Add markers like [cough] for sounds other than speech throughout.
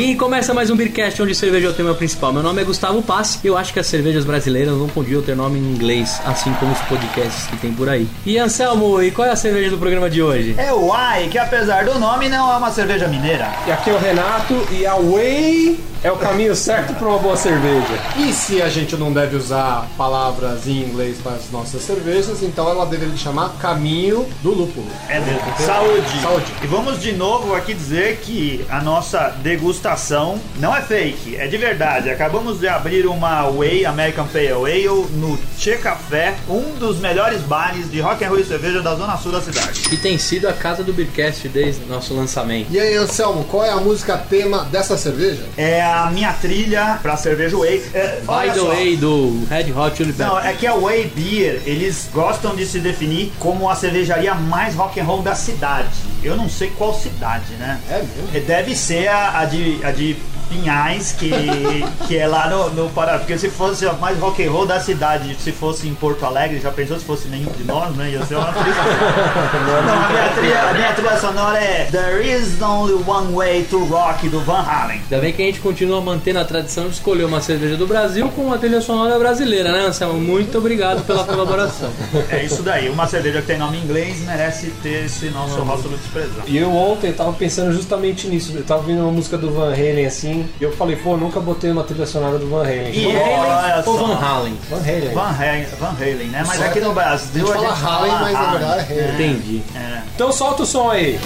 E começa mais um Beercast onde cerveja é o tema principal. Meu nome é Gustavo Pass e eu acho que as cervejas brasileiras não podiam ter nome em inglês, assim como os podcasts que tem por aí. E Anselmo, e qual é a cerveja do programa de hoje? É o Ai, que apesar do nome não é uma cerveja mineira. E aqui é o Renato e a Whey é o caminho certo para uma boa cerveja. E se a gente não deve usar palavras em inglês para as nossas cervejas, então ela deveria chamar Caminho do Lúpulo. É mesmo. Saúde. Saúde. E vamos de novo aqui dizer que a nossa degustação não é fake, é de verdade. Acabamos de abrir uma Whey American Pale Ale no Che Café, um dos melhores bares de rock and roll e cerveja da zona sul da cidade. Que tem sido a casa do Beercast desde nosso lançamento. E aí, Anselmo, qual é a música tema dessa cerveja? É a minha trilha pra cerveja Whey. É, By the só. way, do Red Hot Chili Não, Peppers. é que a Way Beer, eles gostam de se definir como a cervejaria mais rock and roll da cidade. Eu não sei qual cidade, né? É mesmo? É, Deve ser a, a de, a de Pinhais, que, que é lá no, no Pará. Porque se fosse a mais rock and roll da cidade, se fosse em Porto Alegre, já pensou se fosse nenhum de nós, né? Ia ser uma tristeza. [laughs] Não, a minha, trilha, a minha trilha sonora é There is only one way to rock do Van Halen. Ainda bem que a gente continua mantendo a tradição de escolher uma cerveja do Brasil com uma trilha sonora brasileira, né, Anselmo? Muito obrigado pela colaboração. É isso daí. Uma cerveja que tem nome em inglês merece ter esse nosso rótulo desprezado. E eu ontem tava pensando justamente nisso. Eu tava ouvindo uma música do Van Halen assim, e eu falei, pô, nunca botei uma trilha sonora do Van Halen. E Van Halen ou. Van Halen? Van Halen. Van Halen, Van Halen, né? Mas Só aqui no A Brasil gente fala Halen, mas na verdade é Halen. Entendi. É. Então solta o som aí.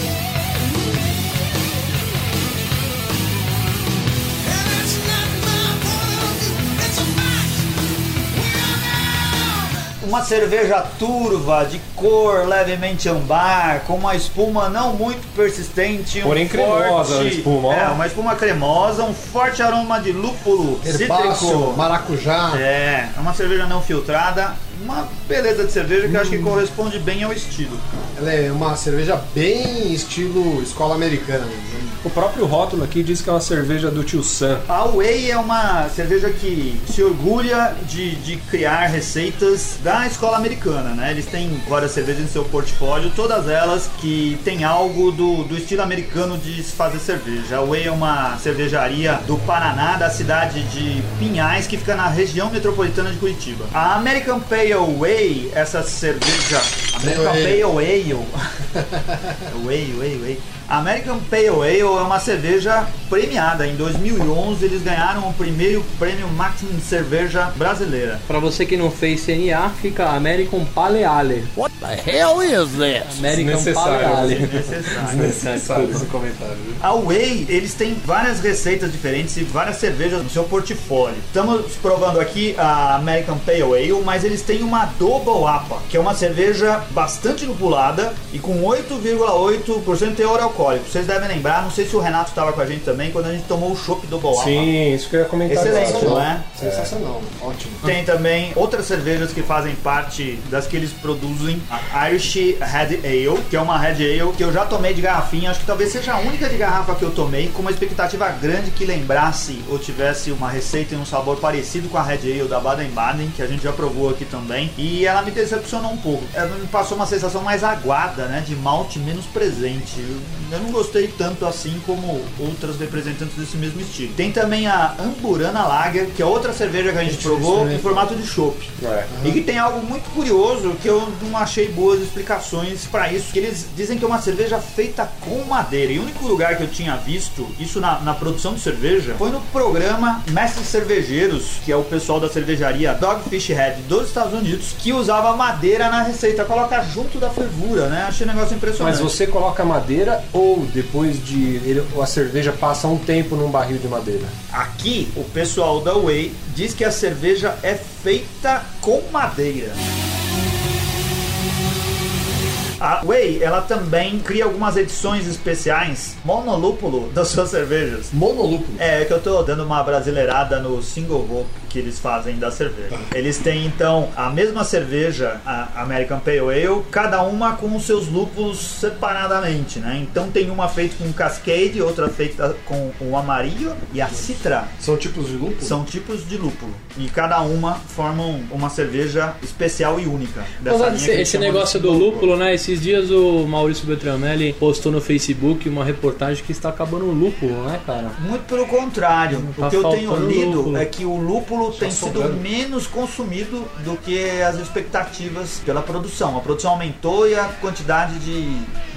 Uma cerveja turva, de cor levemente ambar, com uma espuma não muito persistente. um Porém cremosa forte- a espuma. É, uma espuma cremosa, um forte aroma de lúpulo Herbáceo, cítrico. maracujá. É, é uma cerveja não filtrada, uma beleza de cerveja que eu acho que corresponde bem ao estilo. Ela é uma cerveja bem estilo escola americana. né? O próprio rótulo aqui diz que é uma cerveja do tio Sam. A Whey é uma cerveja que se orgulha de, de criar receitas da escola americana, né? Eles têm várias cervejas em seu portfólio, todas elas que tem algo do, do estilo americano de se fazer cerveja. A Whey é uma cervejaria do Paraná, da cidade de Pinhais, que fica na região metropolitana de Curitiba. A American Pale Whey, essa cerveja... American Ale. Pale Ale... [laughs] Whey, whey, whey. American Pale Ale é uma cerveja premiada. Em 2011 eles ganharam o primeiro prêmio Maximum de cerveja brasileira. Pra você que não fez CNA, fica American Pale Ale. What the hell is this? American Desnecessário. Pale Ale. Necessário. Necessário esse comentário. A Whey, eles têm várias receitas diferentes e várias cervejas no seu portfólio. Estamos provando aqui a American Pale Ale, mas eles têm uma Double APA, que é uma cerveja bastante lupulada e com 8,8% teor alcoólico. Vocês devem lembrar, não sei se o Renato estava com a gente também, quando a gente tomou o chopp Double APA. Sim, isso que eu ia comentar. Excelente, não é? Sensacional, ótimo. Tem também outras cervejas que fazem parte das que eles produzem, a Irish Red Ale, que é uma Red Ale que eu já tomei de garrafinha, acho que talvez seja a única de garrafa que eu tomei, com uma expectativa grande que lembrasse ou tivesse uma receita e um sabor parecido com a Red Ale da Baden-Baden, que a gente já provou aqui também, e ela me decepcionou um pouco. Ela me passou uma sensação mais aguada, né, de malte menos presente. Eu, não gostei tanto assim como outras representantes desse mesmo estilo. Tem também a Amburana Lager, que é outra cerveja que a gente provou em formato de chopp. É. E que tem algo muito curioso que eu não achei boas explicações para isso. Que eles dizem que é uma cerveja feita com madeira. E o único lugar que eu tinha visto isso na, na produção de cerveja foi no programa Mestres Cervejeiros, que é o pessoal da cervejaria Dogfish Head dos Estados Unidos, que usava madeira na receita, coloca junto da fervura, né? Achei um negócio impressionante. Mas você coloca madeira ou depois de ele- a cerveja passa um tempo num barril de madeira? Aqui, o pessoal da Whey diz que a cerveja é feita com madeira. A Whey, ela também cria algumas edições especiais monolúpulo das suas cervejas. Monolúpulo. É, que eu tô dando uma brasileirada no single hop, que eles fazem da cerveja. Eles têm então a mesma cerveja, a American Pale Ale, cada uma com os seus lúpulos separadamente, né? Então tem uma feita com Cascade, outra feita com o Amarillo e a Citra. São tipos de lúpulo? São tipos de lúpulo. E cada uma formam uma cerveja especial e única. Esse, esse negócio do lúpulo, né? Esses dias o Maurício Beltramelli postou no Facebook uma reportagem que está acabando o lúpulo, né, cara? Muito pelo contrário. Tá o que eu tenho lido lúpulo. é que o lúpulo tem sido menos consumido do que as expectativas pela produção. A produção aumentou e a quantidade de,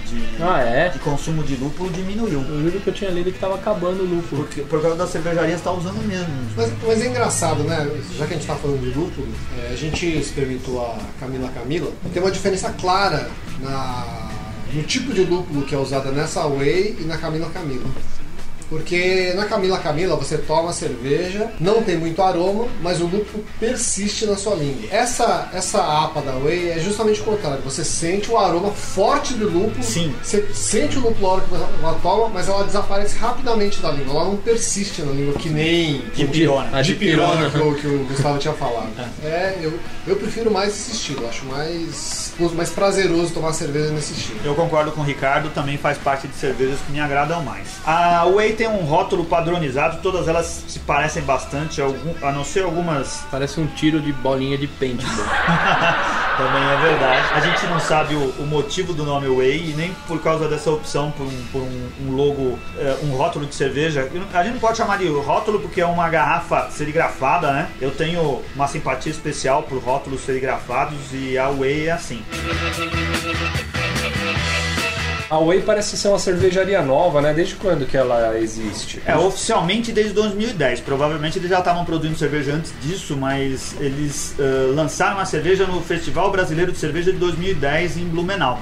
de, Ah, é? de consumo de lúpulo diminuiu. Eu juro que eu tinha lido que tava acabando o lúpulo. Porque, por causa da cervejaria está usando menos. Mas, mas é engraçado, né? Já que a gente tá falando de lúpulo, é, a gente experimentou a Camila Camila. Tem uma diferença clara na, no tipo de lúpulo que é usada nessa Whey e na Camila Camila. Porque na Camila Camila você toma a cerveja, não tem muito aroma, mas o lúpulo persiste na sua língua. Essa, essa APA da Whey é justamente o contrário. Você sente o aroma forte do lúpulo, Sim. você sente o lúpulo na hora que você ela toma, mas ela desaparece rapidamente da língua. Ela não persiste na língua que nem De pirona. A de pirona pirona. que o, que o Gustavo tinha falado. [laughs] É, eu, eu prefiro mais esse estilo, acho mais, mais prazeroso tomar cerveja nesse estilo. Eu concordo com o Ricardo, também faz parte de cervejas que me agradam mais. A Whey tem um rótulo padronizado, todas elas se parecem bastante, algum- a não ser algumas Parece um tiro de bolinha de paintball. [laughs] Também é verdade. A gente não sabe o, o motivo do nome Whey e nem por causa dessa opção por um, por um- um logo, eh, um rótulo de cerveja. A gente não pode chamar de rótulo porque é uma garrafa serigrafada, né? Eu tenho uma simpatia especial por rótulos serigrafados e a Whey é assim. A Whey parece ser uma cervejaria nova, né? Desde quando que ela existe? É oficialmente desde 2010. Provavelmente eles já estavam produzindo cerveja antes disso, mas eles eh, lançaram a cerveja no Festival Brasileiro de Cerveja de 2010 em Blumenau.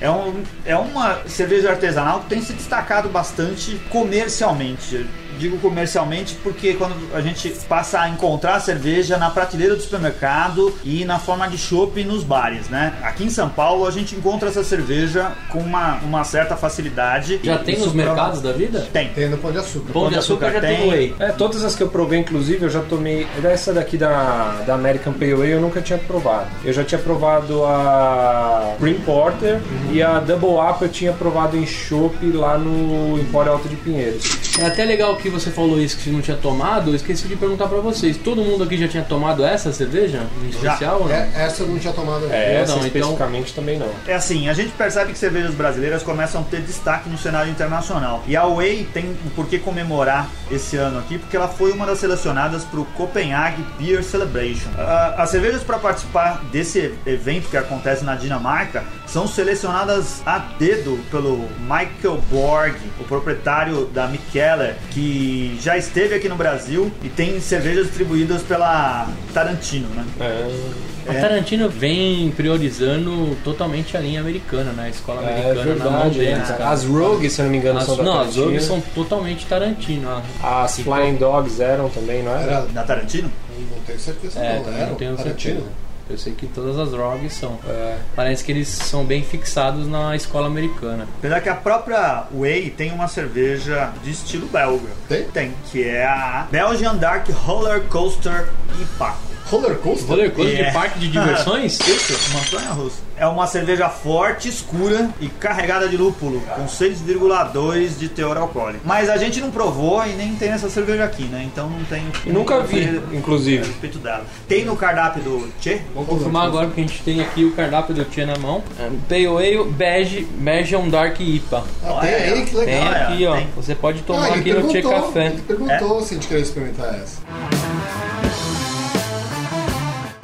É, um, é uma cerveja artesanal que tem se destacado bastante comercialmente. Digo comercialmente porque quando a gente passa a encontrar a cerveja na prateleira do supermercado e na forma de chopp nos bares, né? Aqui em São Paulo a gente encontra essa cerveja com uma, uma certa facilidade. Já tem Isso nos mercados da vida? Tem. Tem no Pão de Açúcar. Pão de açúcar já tem tem. É, todas as que eu provei, inclusive, eu já tomei. Essa daqui da, da American Pale Ale eu nunca tinha provado. Eu já tinha provado a Green Porter e a Double Up eu tinha provado em chopp lá no Empório Alto de Pinheiros. É até legal que você falou isso que você não tinha tomado. Eu esqueci de perguntar pra vocês. Todo mundo aqui já tinha tomado essa cerveja? Em especial ou não? É, essa eu não tinha tomado ainda. É, essa não, então- especificamente também não. É assim, a gente percebe que cervejas brasileiras começam a ter destaque no cenário internacional. E a Whey tem por que comemorar esse ano aqui, porque ela foi uma das selecionadas para o Copenhague Beer Celebration. Ah, as cervejas para participar desse evento que acontece na Dinamarca são selecionadas a dedo pelo Michael Borg, o proprietário da Mikkeller, que já esteve aqui no Brasil e tem cervejas distribuídas pela Tarantino, né? É, A Tarantino vem priorizando totalmente a linha americana, né? A escola é americana na mão verdade. deles, né? cara. As Rogue, se eu não me engano, As, são da não, as Tarantino. Rogues são totalmente Tarantino. As Flying Dogs eram também, não é? Era, Da Tarantino? não tenho certeza É, não. Era tenho Tarantino? certeza. Eu sei que todas as Rogues são. É. Parece que eles são bem fixados na escola americana. Apesar que a própria Whey tem uma cerveja de estilo belga. Tem? Tem, que é a Belgian Dark Roller Coaster IPA. Roller Coaster? Roller coaster É. de parque de diversões? [laughs] Isso, montanha russa. É uma cerveja forte, escura e carregada de lúpulo, com 6,2 de teor alcoólico. Mas a gente não provou e nem tem essa cerveja aqui, né? Então não tem E nunca vi, a inclusive. respeito dela. Tem no cardápio do Tchê? Vou confirmar agora porque a gente tem aqui o cardápio do Tia na mão. É, Pale Ale Bege Belgian Dark IPA. Ah, tem aí, que legal. Tem aqui, ó. tem. Você pode tomar Ah, aqui no perguntou, Café. Ele perguntou se a gente queria experimentar essa.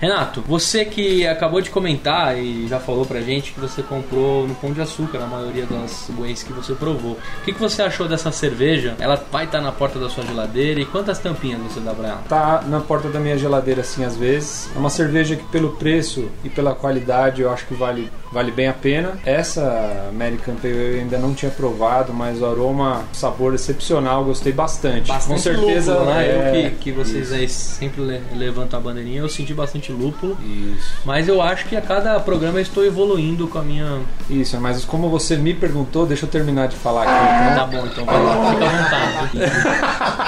Renato, você que acabou de comentar e já falou pra gente que você comprou no Pão de Açúcar a maioria das whey's que você provou. O que, que você achou dessa cerveja? Ela vai estar na porta da sua geladeira e quantas tampinhas você dá pra ela? Tá na porta da minha geladeira assim às vezes. É uma cerveja que pelo preço e pela qualidade eu acho que vale, vale bem a pena. Essa American Pale Ale eu ainda não tinha provado, mas o aroma, o sabor excepcional, gostei bastante. Com certeza, lúpulo, né? é, eu que, que vocês aí sempre le- levantam a bandeirinha, eu senti bastante lúpulo. Isso. Mas eu acho que a cada programa eu estou evoluindo com a minha. Isso, mas como você me perguntou, deixa eu terminar de falar aqui. então. Tá bom, então vai lá, fica à vontade. [laughs]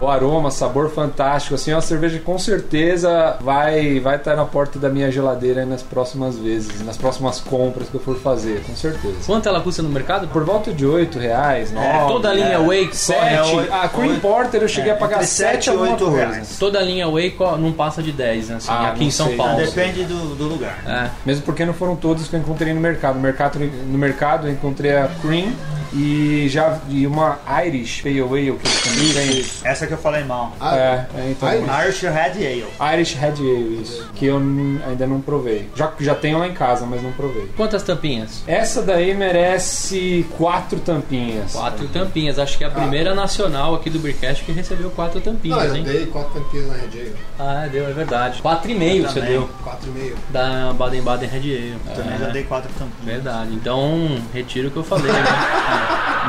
o aroma, sabor fantástico. Assim, é uma cerveja que com certeza vai vai estar na porta da minha geladeira aí nas próximas vezes, nas próximas compras que eu for fazer, com certeza. Quanto ela custa no mercado? Por volta de 8 reais, 9, Toda a linha é. Wake, 7. É, oito- a Cream Porter eu cheguei é, a pagar entre 7 sete e alguma oito coisa. reais. toda a linha Wake não passa de 10, né? Assim, Ah, aqui em São sei. Paulo. Depende do, do lugar. É. Mesmo porque não foram todos que eu encontrei no mercado. No mercado, no mercado eu encontrei a Cream e já e uma Irish Pale Ale que eles também têm. Essa que eu falei mal. Ah, É, é, então. Irish? Irish Red Ale. Irish Red Ale, isso. Que eu ainda não provei. Já, já tenho lá em casa, mas não provei. Quantas tampinhas? Essa daí merece quatro tampinhas. Quatro tampinhas. Acho que é a primeira nacional aqui do Beercast que recebeu quatro Não, tampinhas, eu hein? dei quatro tampinhas na Red Ale. Ah, deu, é verdade. Quatro e meio você Também. deu. Quatro e meio. Da Baden-Baden Red Ale. Também É, já dei quatro tampinhas. Verdade. Então, retiro o que eu falei, né? [laughs]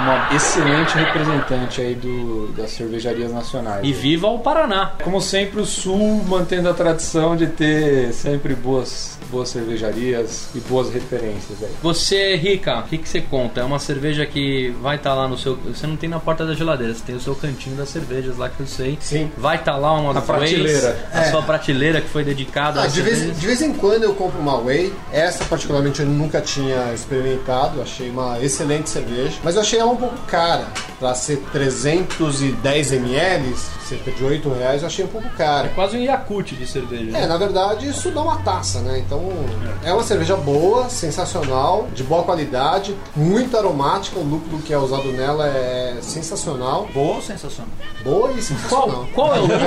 Uma excelente representante aí do, das cervejarias nacionais. E viva o Paraná. Como sempre, o Sul mantendo a tradição de ter sempre boas, boas cervejarias e boas referências aí. Você, Rica, o que, que você conta? É uma cerveja que vai estar lá no seu. Você não tem na porta da geladeira, você tem o seu cantinho das cervejas lá que eu sei. Sim. Vai estar lá uma Na das Ways, prateleira. a É. sua prateleira que foi dedicada Ah, a de, vez, de vez em quando eu compro uma Whey. Essa, particularmente, eu nunca tinha experimentado. Achei uma excelente cerveja. Mas eu achei ela um pouco cara. Pra ser 310 ml, cerca de 8 reais, eu achei um pouco cara. Quase um Yakut de cerveja. É, né? na verdade, isso dá uma taça, né? Então, é uma cerveja boa, sensacional, de boa qualidade, muito aromática. O lúpulo que é usado nela é sensacional. Boa ou sensacional? Boa e Qual, sensacional. qual é o lúpulo?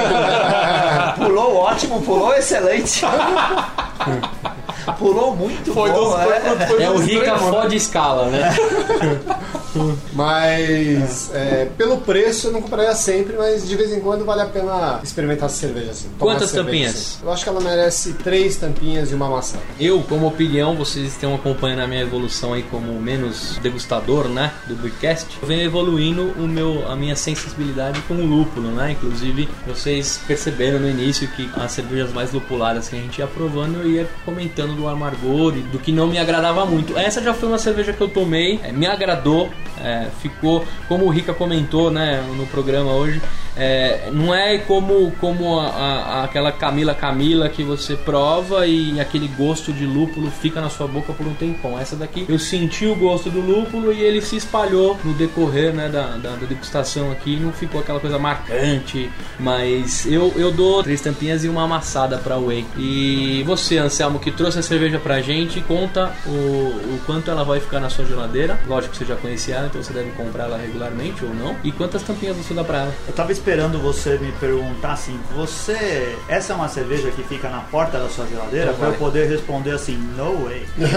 [laughs] Pulou ótimo, pulou excelente. [laughs] pulou muito Foi bom, dos- é. foi É o Rica né? fode escala, né? [laughs] Mas é, pelo preço eu não compraria sempre, mas de vez em quando vale a pena experimentar essa cerveja assim. Quantas cerveja tampinhas? assim. Eu acho que ela merece três tampinhas e uma maçã. Eu, como opinião, vocês estão acompanhando a minha evolução aí como menos degustador, né, do Beercast. Eu venho evoluindo o meu, a minha sensibilidade com o lúpulo, né? Inclusive, vocês perceberam no início que as cervejas mais lupuladas que a gente ia provando, eu ia comentando do amargor e do que não me agradava muito. Essa já foi uma cerveja que eu tomei, é, me agradou, é, ficou, como o Rica comentou, né, no programa hoje, é, não é como, como a- a- aquela Camila Camila que você prova e aquele gosto de lúpulo fica na sua boca por um tempão. Essa daqui eu senti o gosto do lúpulo e ele se espalhou no decorrer né, da, da, da degustação aqui. Não ficou aquela coisa marcante, mas eu, eu dou três tampinhas e uma amassada pra Whey. E você, Anselmo, que trouxe a cerveja pra gente, conta o, o quanto ela vai ficar na sua geladeira. Lógico que você já conhecia ela, então você deve comprar ela regularmente ou não. E quantas tampinhas você dá pra ela? Eu tava esperando você me perguntar assim, você. Essa é uma cerveja que fica na porta da sua geladeira? Então pra eu poder responder assim, no way. [laughs]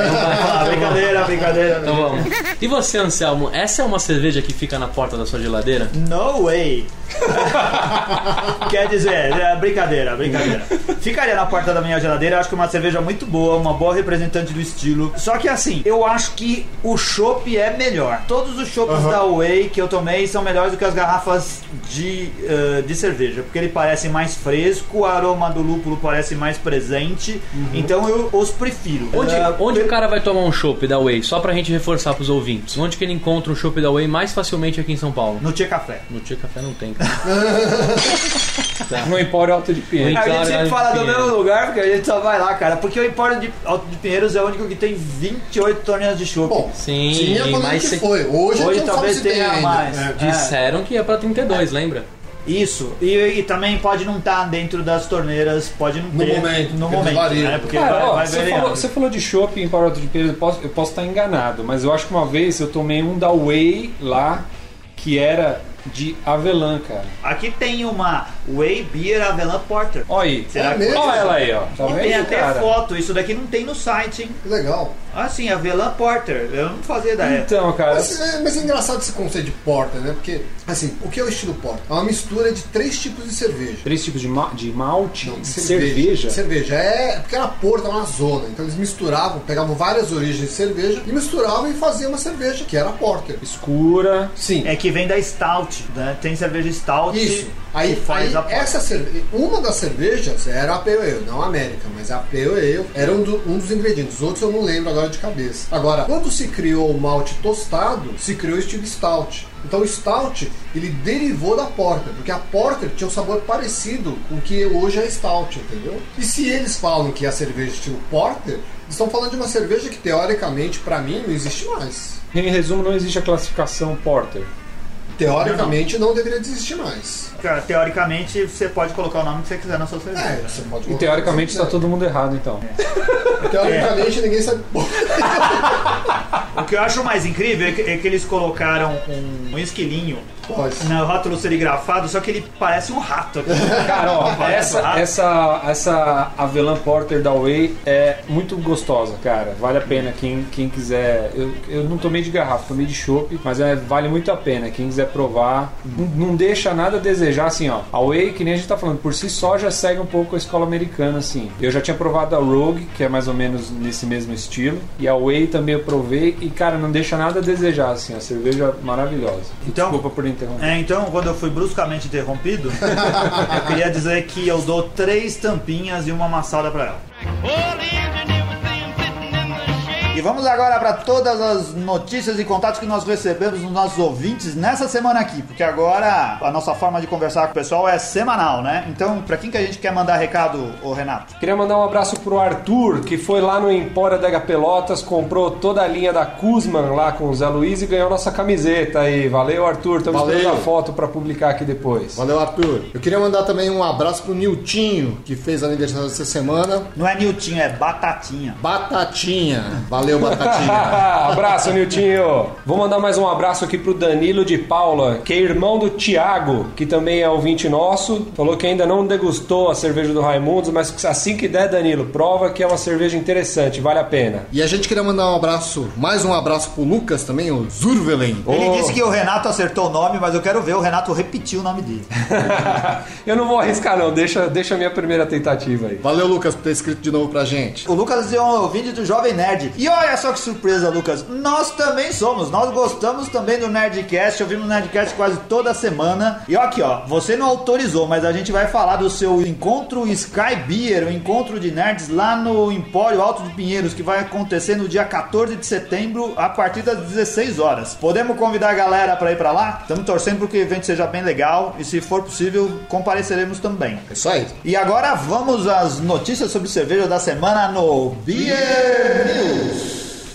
Ah, brincadeira, brincadeira. Então vamos. E você, Anselmo, essa é uma cerveja que fica na porta da sua geladeira? No way. [laughs] Quer dizer, é, brincadeira, brincadeira. Ficaria na porta da minha geladeira, eu acho que é uma cerveja muito boa, uma boa representante do estilo. Só que assim, eu acho que o chopp é melhor. Todos os chopps da Whey que eu tomei são melhores do que as garrafas de, eh, de cerveja, porque ele parece mais fresco, o aroma do lúpulo parece mais presente, então eu os prefiro. Onde, Eh, onde o cara vai tomar um chopp da Whey? Só pra gente reforçar pros ouvintes. Onde que ele encontra um chopp da Whey mais facilmente aqui em São Paulo? No Tia Café. No Tia Café não tem, [laughs] cara. No Empório Alto de Pinheiros. A gente sempre fala do mesmo lugar, porque a gente só vai lá, cara. Porque o Empório de Alto de Pinheiros é o único que tem 28 toneladas de chopp. Bom, Sim, tinha mas se- foi. Hoje, Hoje talvez tenha ainda. mais. É. Disseram que ia pra 32, lembra? Isso. E, e também pode não estar dentro das torneiras, pode não No ter. momento, No porque momento, varia. né? Porque Cara, vai, ó, vai você, falou, você falou de shopping em Empório Alto de Pinheiros, eu posso, eu posso estar enganado, mas eu acho que uma vez eu tomei um da Whey lá que era de avelã, cara. Aqui tem uma Whey Beer Avelã Porter. Olha aí. Será É que mesmo? Olha ela aí, ó. Tá tem vendo, até cara? foto, isso daqui não tem no site, hein? Que legal. Ah, sim, Avelã Porter. Eu não fazia ideia. Então, cara, Mas é, mas é engraçado esse conceito de porta, né? Porque, assim, o que é o estilo porta? É uma mistura de três tipos de cerveja. três tipos de, ma de malte, Não, de cerveja. Cerveja. É porque era porta, era uma zona. Então eles misturavam, pegavam várias origens de cerveja e misturavam e faziam uma cerveja que era porter. escura. Sim. É que vem da Stout. Né? Tem cerveja Stout Isso. Aí, que faz aí a essa cerve... uma das cervejas era a Pale Ale, não a América, mas a Pale Ale era um, do- um dos ingredientes. Os outros eu não lembro agora de cabeça. Agora, quando se criou o malte tostado, se criou o estilo Stout. Então o Stout, ele derivou da Porter, porque a Porter tinha um sabor parecido com o que hoje é Stout, entendeu? E se eles falam que é a cerveja estilo Porter, estão falando de uma cerveja que teoricamente, pra mim, não existe mais. Em resumo, não existe a classificação Porter. Teoricamente não deveria existir mais. Cara, teoricamente, você pode colocar o nome que você quiser na sua cerveja. É, você pode E teoricamente está todo mundo errado, então. quiser. Teoricamente ninguém sabe. [laughs] O que eu acho mais incrível é que, é que eles colocaram um, um esquilinho no rótulo serigrafado, só que ele parece um rato aqui. [laughs] Cara, ó, Parece um essa, rato. essa, essa Avelã Porter da Way é muito gostosa, cara. Vale a pena quem, quem quiser. Eu, eu não tomei de garrafa, tomei de chopp, mas é, vale muito a pena. Quem quiser provar, não, não deixa nada a desejar, assim, ó. A Way, que nem a gente tá falando, por si só já segue um pouco a escola americana, assim. Eu já tinha provado a Rogue, que é mais ou menos nesse mesmo estilo, e a Way também eu provei, e cara, não deixa nada a desejar, assim. A cerveja maravilhosa. Então- Desculpa por interromper. É, então, quando eu fui bruscamente interrompido, [laughs] eu queria dizer que eu dou três tampinhas e uma amassada pra ela. E vamos agora para todas as notícias e contatos que nós recebemos dos nossos ouvintes nessa semana aqui, porque agora a nossa forma de conversar com o pessoal é semanal, né? Então, pra quem que a gente quer mandar recado, ô Renato? Queria mandar um abraço pro Arthur, que foi lá no Empório da Pelotas, comprou toda a linha da Kuzman lá com o Zé Luiz e ganhou nossa camiseta aí. Valeu, Arthur. Estamos esperando a foto pra publicar aqui depois. Valeu, Arthur. Eu queria mandar também um abraço pro Niltinho, que fez aniversário essa semana. Não é Niltinho, é Batatinha. Batatinha. Valeu, Batatinha. [laughs] abraço, Niltinho. Vou mandar mais um abraço aqui pro Danilo de Paula, que é irmão do Tiago, que também é ouvinte nosso. Falou que ainda não degustou a cerveja do Raimundos, mas assim que der, Danilo, prova que é uma cerveja interessante, vale a pena. E a gente queria mandar um abraço, mais um abraço pro Lucas também, o Zurvelen. Ele Ô. disse que o Renato acertou o nome, mas eu quero ver o Renato repetir o nome dele. [laughs] Eu não vou arriscar não, deixa, deixa a minha primeira tentativa aí. Valeu, Lucas, por ter escrito de novo pra gente. O Lucas é um ouvinte do Jovem Nerd. E olha só que surpresa, Lucas. Nós também somos. Nós gostamos também do Nerdcast. Ouvimos o Nerdcast quase toda semana. E ó aqui, ó. Você não autorizou, mas a gente vai falar do seu encontro Sky Beer, o encontro de nerds lá no Empório Alto de Pinheiros, que vai acontecer no dia 14 de setembro, a partir das 16 horas. Podemos convidar a galera pra ir pra lá? Estamos torcendo para que o evento seja bem legal. E se for possível, compareceremos também. É isso aí. E agora vamos às notícias sobre cerveja da semana no Beer News.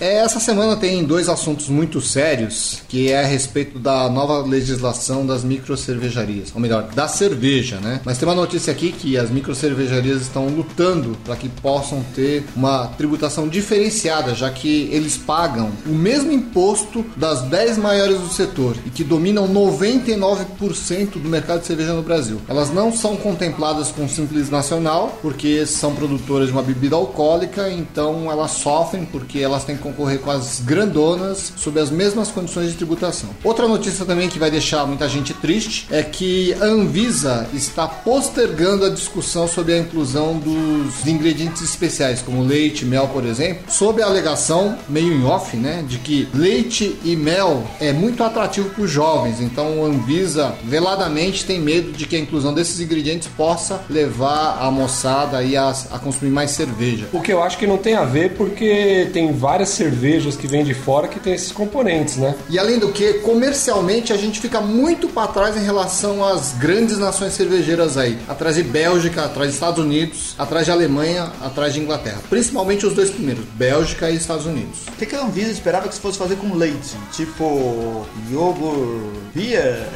É, essa semana tem dois assuntos muito sérios, que é a respeito da nova legislação das microcervejarias, ou melhor, da cerveja, né? Mas tem uma notícia aqui que as microcervejarias estão lutando para que possam ter uma tributação diferenciada, já que eles pagam o mesmo imposto das 10 maiores do setor e que dominam 99% do mercado de cerveja no Brasil. Elas não são contempladas com Simples Nacional, porque são produtoras de uma bebida alcoólica, então elas sofrem porque elas têm concorrer com as grandonas sob as mesmas condições de tributação. Outra notícia também que vai deixar muita gente triste é que a Anvisa está postergando a discussão sobre a inclusão dos ingredientes especiais, como leite mel, por exemplo, sob a alegação, meio em off, né, de que leite e mel é muito atrativo para os jovens, então a Anvisa veladamente tem medo de que a inclusão desses ingredientes possa levar a moçada aí a, a consumir mais cerveja. O que eu acho que não tem a ver porque tem várias cervejas que vêm de fora que tem esses componentes, né? E além do que, comercialmente a gente fica muito para trás em relação às grandes nações cervejeiras aí. Atrás de Bélgica, atrás de Estados Unidos, atrás de Alemanha, atrás de Inglaterra. Principalmente os dois primeiros, Bélgica e Estados Unidos. O que, que a Anvisa esperava que se fosse fazer com leite? Tipo, iogurte, beer?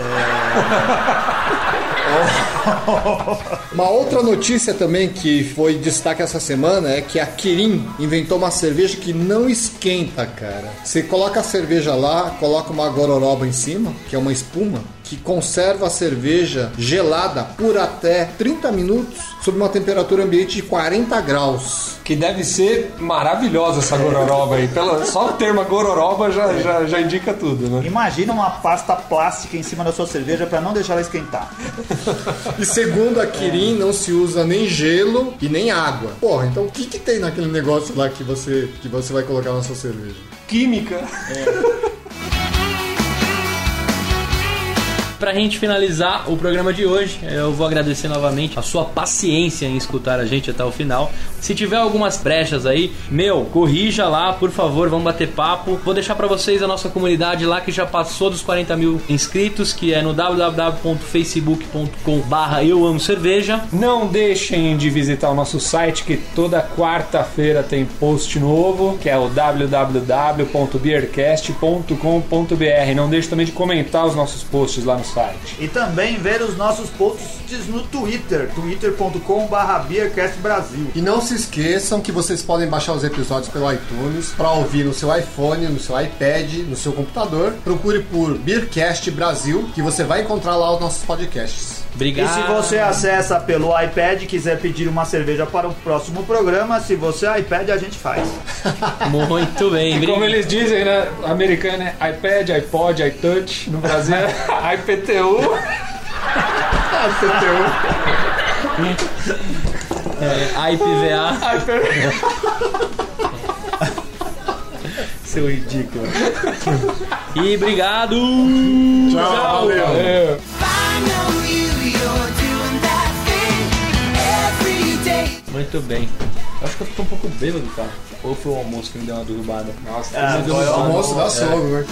É... [laughs] [laughs] Uma outra notícia também que foi destaque essa semana é que a Kirin inventou uma cerveja que não esquenta, cara. Você coloca a cerveja lá, coloca uma gororoba em cima, que é uma espuma, que conserva a cerveja gelada por até 30 minutos sob uma temperatura ambiente de 40 graus. Que deve ser maravilhosa essa gororoba aí. Pela, só o termo gororoba já, já, já indica tudo, né? Imagina uma pasta plástica em cima da sua cerveja para não deixar ela esquentar. E segundo a [laughs] Kirin, não se usa nem gelo e nem água. Porra, então o que, que tem naquele negócio lá que você, que você vai colocar na sua cerveja? Química. [laughs] pra gente finalizar o programa de hoje, eu vou agradecer novamente a sua paciência em escutar a gente até o final. Se tiver algumas brechas aí, meu, corrija lá, por favor, vamos bater papo. Vou deixar pra vocês a nossa comunidade lá que já passou dos 40 mil inscritos, que é no www.facebook.com barra eu amo cerveja. Não deixem de visitar o nosso site que toda quarta-feira tem post novo, que é o www.beercast.com.br. Não deixe também de comentar os nossos posts lá no site. E também ver os nossos posts no Twitter, twitter.com.br BeerCastBrasil. E não se esqueçam que vocês podem baixar os episódios pelo iTunes para ouvir no seu iPhone, no seu iPad, no seu computador. Procure por Beercast Brasil, que você vai encontrar lá os nossos podcasts. E Obrigado. se você acessa pelo iPad e quiser pedir uma cerveja para o próximo programa, se você é iPad, a gente faz. [laughs] Muito bem, Como eles dizem, né? Americano é iPad, iPod, iTouch. No Brasil é [laughs] IPTU. É, IPVA, seu ridículo. E obrigado. Tchau, valeu. É. Muito bem. Eu acho que eu tô um pouco bêbado, cara. Ou foi o almoço que me deu uma derrubada? Nossa, Ah, deu foi o Almoço da É. sogra, né?